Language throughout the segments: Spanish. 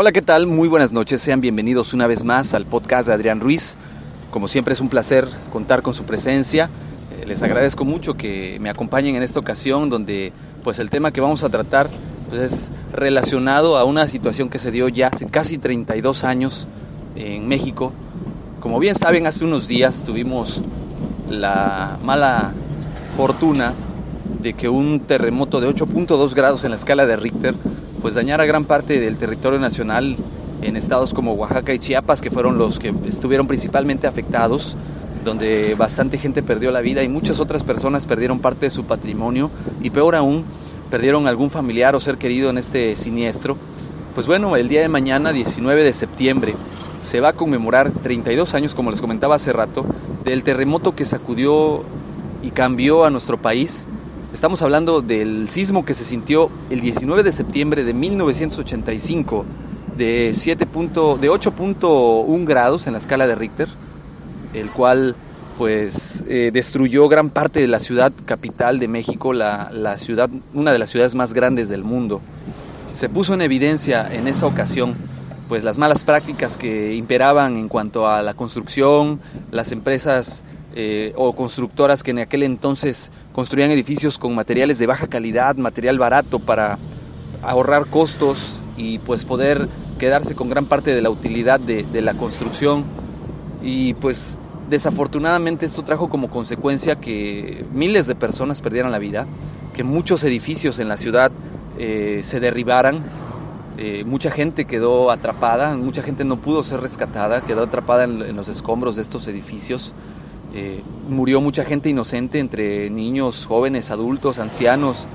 Hola, ¿qué tal? Muy buenas noches. Sean bienvenidos una vez más al podcast de Adrián Ruiz. Como siempre es un placer contar con su presencia. Eh, les agradezco mucho que me acompañen en esta ocasión donde pues el tema que vamos a tratar pues, es relacionado a una situación que se dio ya hace casi 32 años en México. Como bien saben, hace unos días tuvimos la mala fortuna de que un terremoto de 8.2 grados en la escala de Richter pues dañara gran parte del territorio nacional en estados como Oaxaca y Chiapas, que fueron los que estuvieron principalmente afectados, donde bastante gente perdió la vida y muchas otras personas perdieron parte de su patrimonio y peor aún, perdieron algún familiar o ser querido en este siniestro. Pues bueno, el día de mañana, 19 de septiembre, se va a conmemorar 32 años, como les comentaba hace rato, del terremoto que sacudió y cambió a nuestro país Estamos hablando del sismo que se sintió el 19 de septiembre de 1985 de, 7 de 8.1 grados en la escala de Richter, el cual pues eh, destruyó gran parte de la ciudad capital de México, la, la ciudad, una de las ciudades más grandes del mundo. Se puso en evidencia en esa ocasión pues las malas prácticas que imperaban en cuanto a la construcción, las empresas eh, o constructoras que en aquel entonces construían edificios con materiales de baja calidad, material barato para ahorrar costos y pues poder quedarse con gran parte de la utilidad de, la construcción. Y pues desafortunadamente esto trajo como consecuencia que miles de personas perdieran la vida, que muchos edificios en la ciudad eh, se derribaran, eh, mucha gente quedó atrapada, mucha gente no pudo ser rescatada, quedó atrapada en los escombros de estos edificios. Eh, murió mucha gente inocente entre niños, jóvenes, adultos, ancianos.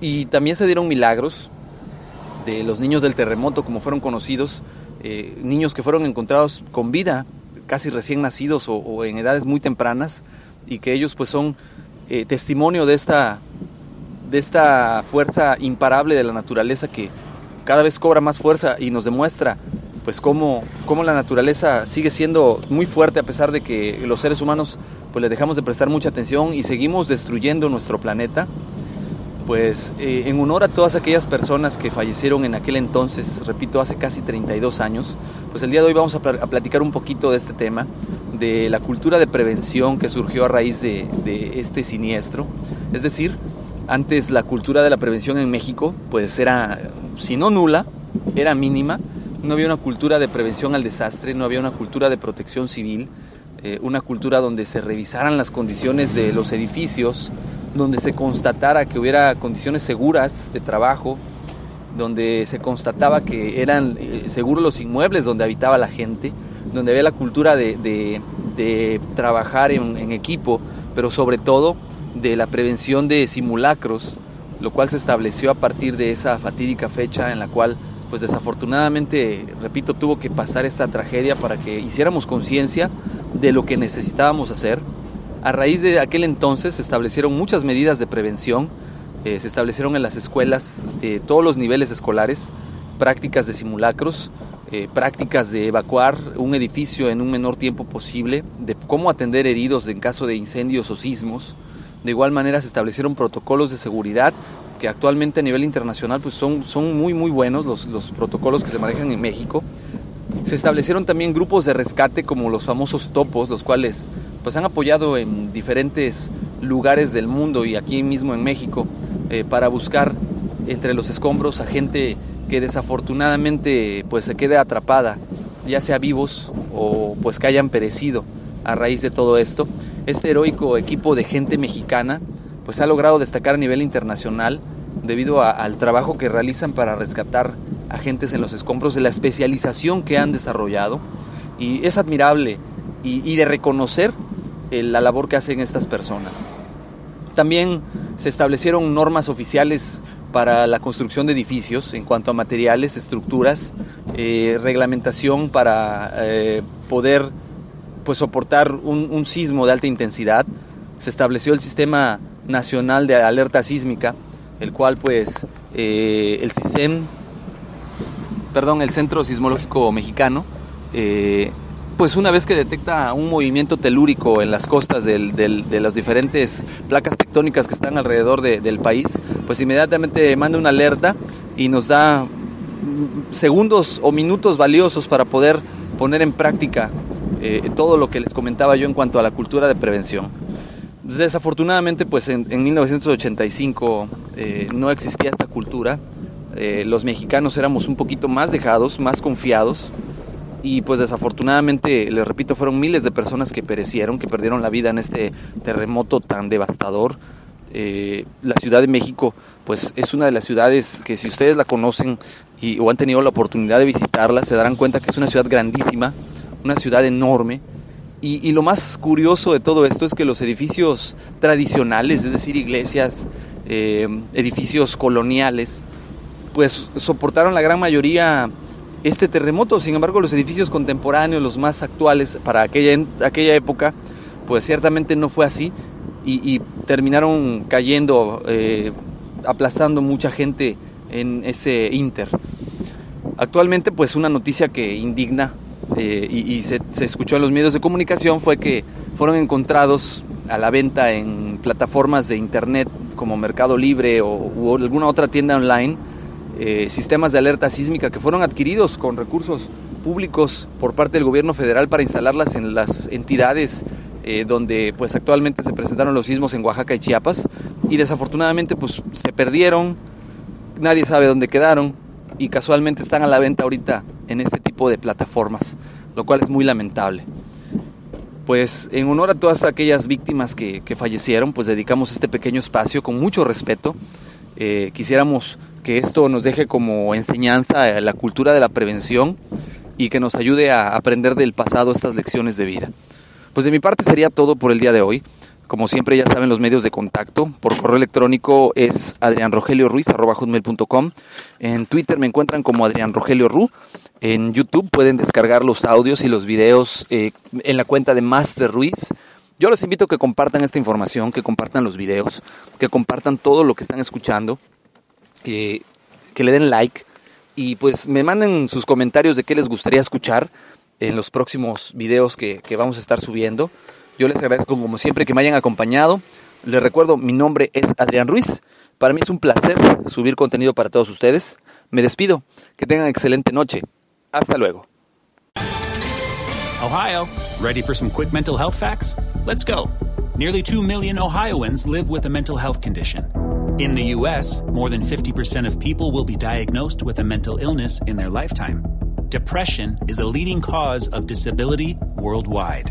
Y también se dieron milagros de los niños del terremoto, como fueron conocidos, eh, niños que fueron encontrados con vida, casi recién nacidos o, en edades muy tempranas, y que ellos pues son eh, testimonio de esta, de esta fuerza imparable de la naturaleza que cada vez cobra más fuerza y nos demuestra pues cómo, cómo la naturaleza sigue siendo muy fuerte a pesar de que los seres humanos pues le dejamos de prestar mucha atención y seguimos destruyendo nuestro planeta. Pues eh, en honor a todas aquellas personas que fallecieron en aquel entonces, repito, hace casi 32 años, pues el día de hoy vamos a, platicar un poquito de este tema, de la cultura de prevención que surgió a raíz de, de este siniestro. Es decir, antes la cultura de la prevención en México pues era, si no nula, era mínima, no había una cultura de prevención al desastre, no había una cultura de protección civil, eh, una cultura donde se revisaran las condiciones de los edificios, donde se constatara que hubiera condiciones seguras de trabajo, donde se constataba que eran eh, seguros los inmuebles donde habitaba la gente, donde había la cultura de, trabajar en, en equipo, pero sobre todo de la prevención de simulacros, lo cual se estableció a partir de esa fatídica fecha en la cual pues desafortunadamente, repito, tuvo que pasar esta tragedia para que hiciéramos conciencia de lo que necesitábamos hacer. A raíz de aquel entonces se establecieron muchas medidas de prevención, eh, se establecieron en las escuelas de todos los niveles escolares prácticas de simulacros, eh, prácticas de evacuar un edificio en un menor tiempo posible, de cómo atender heridos en caso de incendios o sismos. De igual manera se establecieron protocolos de seguridad que actualmente a nivel internacional pues son, son muy muy buenos los, los protocolos que se manejan en México. Se establecieron también grupos de rescate como los famosos topos, los cuales pues han apoyado en diferentes lugares del mundo y aquí mismo en México eh, para buscar entre los escombros a gente que desafortunadamente pues se quede atrapada, ya sea vivos o pues que hayan perecido a raíz de todo esto. Este heroico equipo de gente mexicana pues ha logrado destacar a nivel internacional debido al trabajo que realizan para rescatar agentes en los escombros, de la especialización que han desarrollado y es admirable y, de reconocer la labor que hacen estas personas. También se establecieron normas oficiales para la construcción de edificios en cuanto a materiales, estructuras, eh, reglamentación para eh, poder pues, soportar un, sismo de alta intensidad. Se estableció el Sistema Nacional de Alerta Sísmica, el cual pues eh, el CISEM, perdón, el Centro Sismológico Mexicano, pues una vez que detecta un movimiento telúrico en las costas de las diferentes placas tectónicas que están alrededor del país, pues inmediatamente manda una alerta y nos da segundos o minutos valiosos para poder poner en práctica eh, todo lo que les comentaba yo en cuanto a la cultura de prevención. Desafortunadamente, pues en, 1985 eh, no existía esta cultura. Eh, los mexicanos éramos un poquito más dejados, más confiados y pues desafortunadamente, les repito, fueron miles de personas que perecieron, que perdieron la vida en este terremoto tan devastador. Eh, la Ciudad de México, pues es una de las ciudades que si ustedes la conocen y, o han tenido la oportunidad de visitarla, se darán cuenta que es una ciudad grandísima, una ciudad enorme. Y, lo más curioso de todo esto es que los edificios tradicionales, es decir, iglesias, eh, edificios coloniales, pues soportaron la gran mayoría este terremoto. Sin embargo, los edificios contemporáneos, los más actuales para aquella, aquella época, pues ciertamente no fue así y, terminaron cayendo, eh, aplastando mucha gente en ese inter. Actualmente, pues una noticia que indigna eh, y, se, escuchó en los medios de comunicación fue que fueron encontrados a la venta en plataformas de internet como Mercado Libre o alguna otra tienda online eh, sistemas de alerta sísmica que fueron adquiridos con recursos públicos por parte del gobierno federal para instalarlas en las entidades eh, donde pues actualmente se presentaron los sismos en Oaxaca y Chiapas y desafortunadamente pues se perdieron, nadie sabe dónde quedaron y casualmente están a la venta ahorita en este tipo de plataformas, lo cual es muy lamentable. Pues en honor a todas aquellas víctimas que, fallecieron, pues dedicamos este pequeño espacio con mucho respeto. Eh, quisiéramos que esto nos deje como enseñanza la cultura de la prevención y que nos ayude a aprender del pasado estas lecciones de vida. Pues de mi parte sería todo por el día de hoy. Como siempre ya saben los medios de contacto, por correo electrónico es adrianrogelioruiz.com. En Twitter me encuentran como Adrián Rogelio Ru. En YouTube pueden descargar los audios y los videos eh, en la cuenta de Master Ruiz. Yo los invito a que compartan esta información, que compartan los videos, que compartan todo lo que están escuchando que, le den like y pues me manden sus comentarios de qué les gustaría escuchar en los próximos videos que, vamos a estar subiendo. Yo les agradezco como siempre que me hayan acompañado. Les recuerdo, mi nombre es Adrián Ruiz. Para mí es un placer subir contenido para todos ustedes. Me despido. Que tengan excelente noche. Hasta luego. Ohio, ready for some quick mental health facts? Let's go. Nearly 2 million Ohioans live with a mental health condition. In the US, more than 50% of people will be diagnosed with a mental illness in their lifetime. Depression is a leading cause of disability worldwide.